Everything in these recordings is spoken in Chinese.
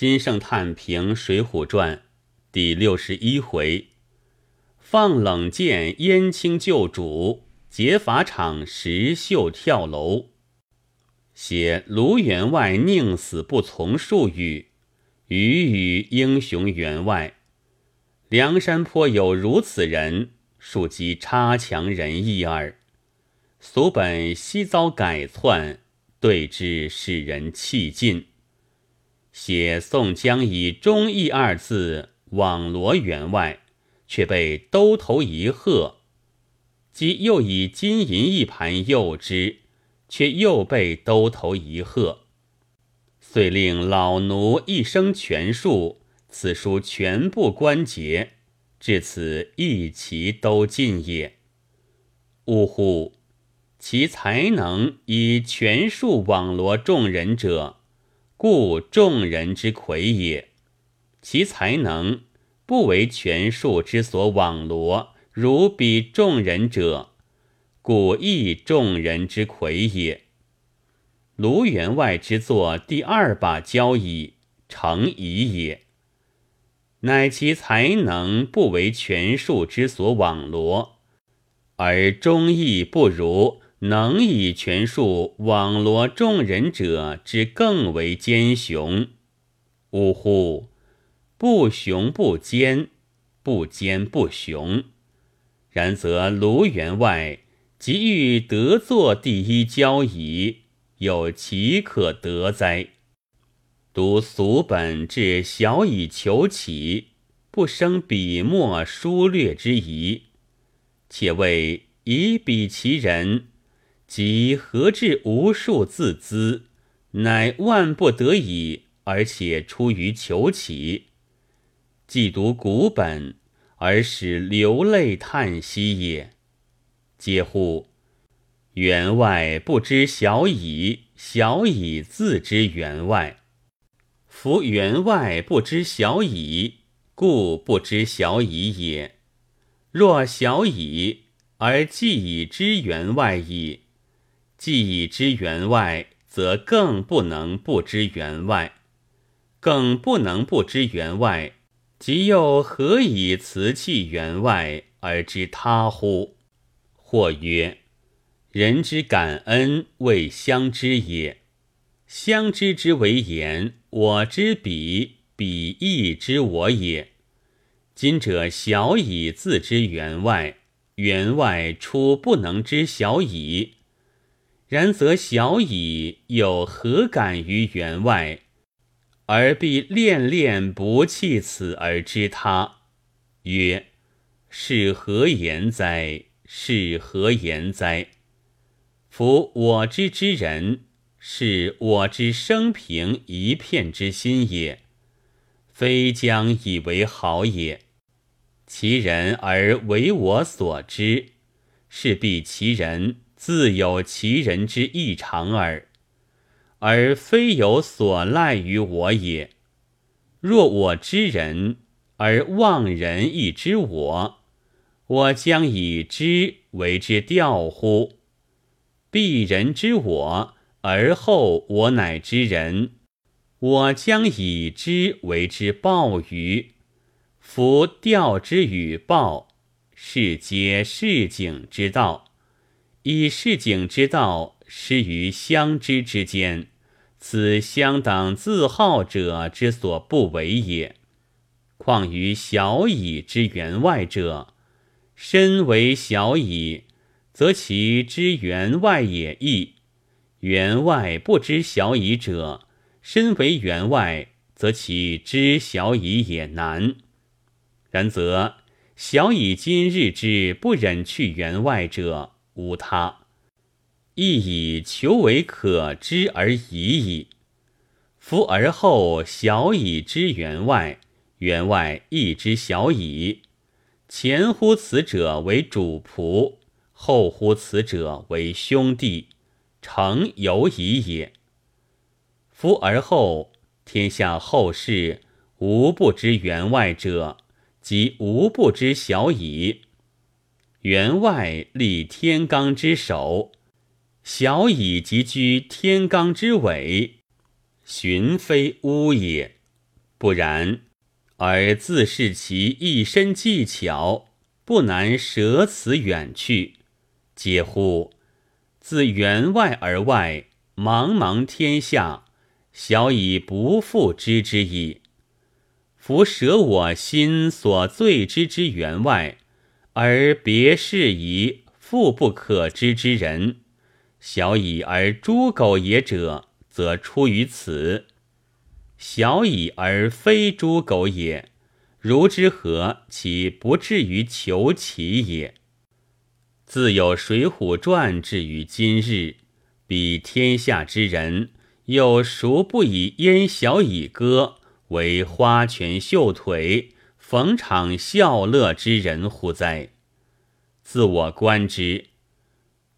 金圣叹评《水浒传》第六十一回：放冷箭燕青救主，劫法场石秀跳楼。写卢员外宁死不从数语，语语英雄员外。梁山坡有如此人，庶几差强人意耳。俗本悉遭改篡，对之使人气尽。写宋江以忠义二字网罗员外，却被兜头一喝；即又以金银一盘诱之，却又被兜头一喝。遂令老奴一生全数，此书全部关节，至此一齐都尽也。呜呼！其才能以权术网罗众人者。故众人之魁也，其才能不为权术之所网罗，如彼众人者，故亦众人之魁也。卢员外之作第二把交椅，成矣也。乃其才能不为权术之所网罗，而忠义不如。能以权术网罗众人者，之更为奸雄。呜呼！不雄不奸，不奸不雄。然则卢员外即欲得作第一交椅，又岂可得哉？读俗本至小以求起，不生笔墨疏略之疑。且谓以彼其人。即何至无数自资，乃万不得已，而且出于求起。既读古本，而使流泪叹息也。嗟乎！员外不知小乙，小乙自知员外。夫员外不知小乙，故不知小乙也。若小乙，而既已知员外矣。既已知员外，则更不能不知员外，更不能不知员外。即又何以辞弃员外而知他乎？或曰：人之感恩，谓相知也。相知之为言，我知彼，彼亦知我也。今者小乙自知员外，员外初不能知小乙。然则小矣又何敢于员外，而必恋恋不弃此而知他？曰：是何言哉？是何言哉？夫我知之人，是我之生平一片之心也，非将以为好也。其人而为我所知，是必其人。自有其人之异常耳，而非有所赖于我也。若我知人，而忘人亦知我，我将以知为之调乎？必人知我，而后我乃知人，我将以知为之报于？夫调之与报，是皆市井之道。以市井之道失于乡知之间，此乡党自好者之所不为也。况于小乙之员外者，身为小乙，则其知员外也易；员外不知小乙者，身为员外，则其知小乙也难。然则小乙今日之不忍去员外者，无他，亦以求为可知而已矣。夫而后小乙知员外，员外亦知小矣，前乎此者为主仆，后乎此者为兄弟，诚有矣也。夫而后天下后世无不知员外者，即无不知小矣。员外立天罡之首，小乙即居天罡之尾，寻非污也。不然，而自恃其一身技巧，不难舍此远去。嗟乎！自员外而外，茫茫天下，小以不复知之矣。夫舍我心所醉之之员外，而别事宜复不可知之人，小以而诸苟也者，则出于此。小矣而非诸苟也，如之何其不至于求其也？自有《水浒传》至于今日，彼天下之人，又孰不以燕小以歌为花拳绣腿、逢场笑乐之人乎哉？自我观之，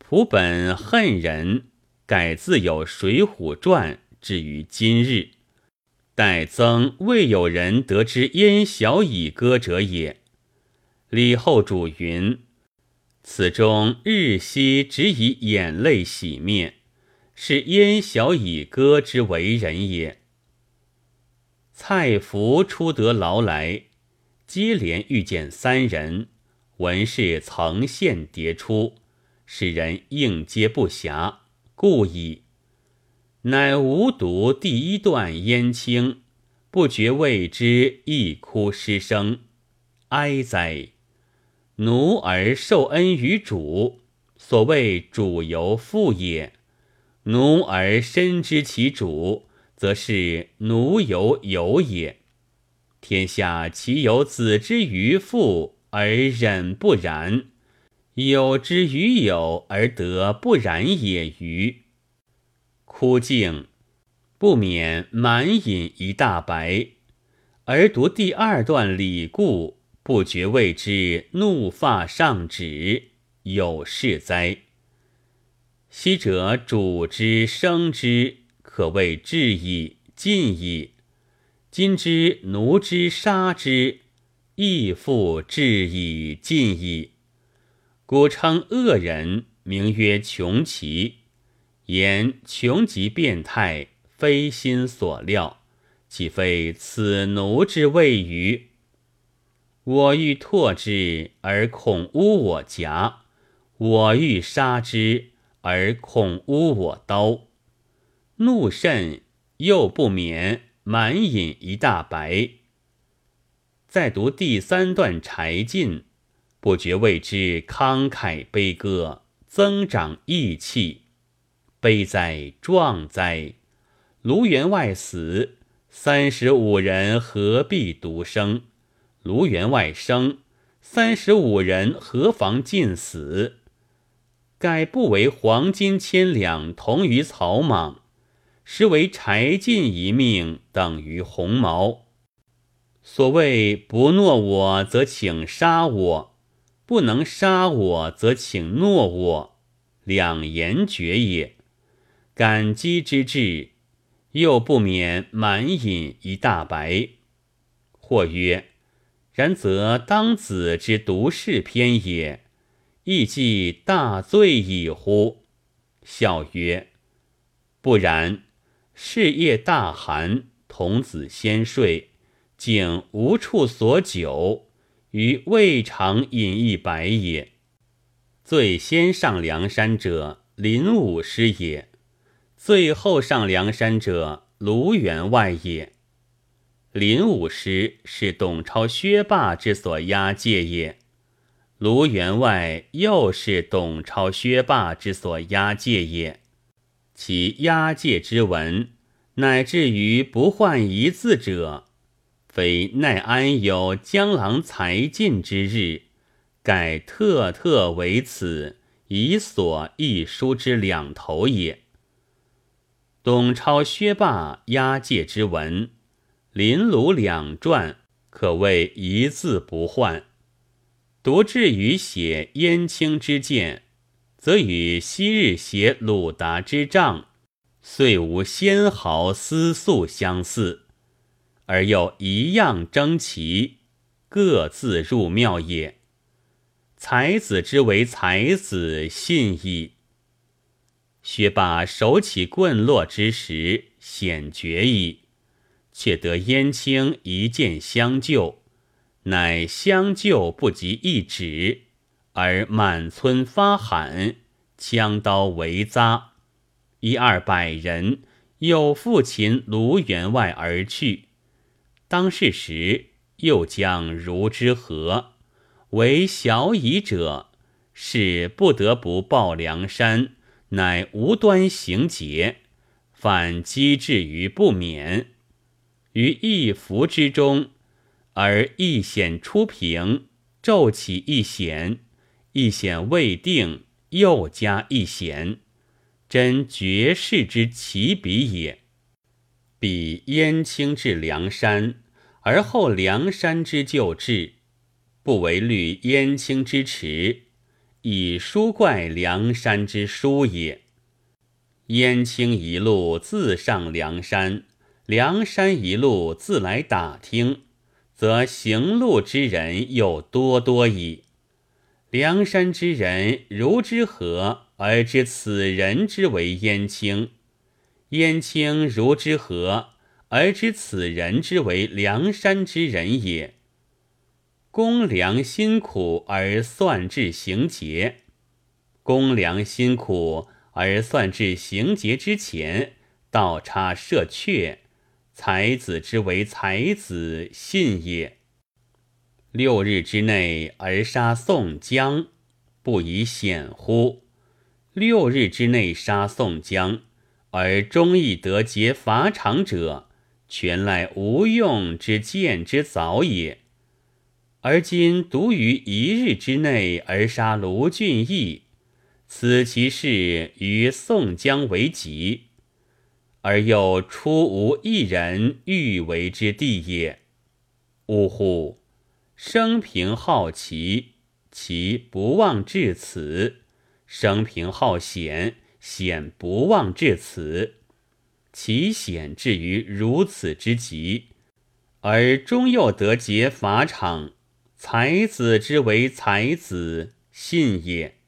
仆本恨人，改自有《水浒传》至于今日。待曾未有人得知燕小乙歌者也。李后主云：“此中日夕只以眼泪洗面，是燕小乙歌之为人也。”蔡福出得牢来，接连遇见三人，闻是曾献迭出，使人应接不暇，故矣。乃无读第一段燕青，不觉为之一哭失声。哀哉！奴而受恩于主，所谓主由父也；奴而身知其主，则是奴由友也。天下岂有子之于父而忍不然，有之于有而得不然也？于枯静，不免满饮一大白；而读第二段礼故，不觉为之怒发上指，有事哉？昔者主之生之，可谓至矣尽矣；今之奴之杀之，亦复至矣尽矣。古称恶人，名曰穷奇。言穷极变态，非心所料，岂非此奴之谓于？我欲唾之，而恐污我颊；我欲杀之，而恐污我刀。怒甚，又不免满饮一大白。再读第三段柴进，不觉为之慷慨悲歌，增长义气。悲哉，壮哉！卢员外死，三十五人何必独生？卢员外生，三十五人何妨尽死？该不为黄金千两同于草莽，实为柴进一命等于鸿毛。所谓不诺我，则请杀我；不能杀我，则请诺我，两言绝也。感激之至，又不免满饮一大白。或曰：“然则当子之独事篇也，亦即大醉矣乎？”笑曰：“不然，事业大寒，童子先睡，竟无处所久，于未尝饮一白也。最先上梁山者，林武师也。”最后上梁山者，卢员外也。林武师是董超、薛霸之所押解也，卢员外又是董超、薛霸之所押解也。其押解之文，乃至于不换一字者，非奈安有江郎才尽之日，盖特特为此，以所一书之两头也。董超、薛霸押解之文，林鲁两传可谓一字不换。独至于写燕青之剑，则与昔日携鲁达之仗，虽无纤毫丝素相似，而又一样争奇，各自入庙也。才子之为才子，信矣。薛霸手起棍落之时，显绝矣。却得燕青一剑相救，乃相救不及一指，而满村发喊，枪刀为匝，一二百人又复擒卢员外而去。当是时，又将如之何，为小矣者，是不得不报梁山，乃无端行劫，反机至于不免。于一伏之中，而一险出平，骤起一险，一险未定，又加一险，真绝世之奇比也。比燕青至梁山，而后梁山之救至，不为虑燕青之迟，以书怪梁山之疏也。燕青一路自上梁山。梁山一路自来打听，则行路之人又多多矣。梁山之人如之何而知此人之为燕青？燕青如之何而知此人之为梁山之人也？公良辛苦而算至行劫，公良辛苦而算至行劫之前，倒插射阙。才子之为才子，信也。六日之内而杀宋江，不以险乎？六日之内杀宋江，而忠义得劫法场者，全赖吴用之见之早也。而今独于一日之内而杀卢俊义，此其事与宋江为急。而又出无一人欲为之地也。呜呼！生平好奇，其不忘至此；生平好险，险不忘至此。其险至于如此之极，而终又得结法场，才子之为才子，信也。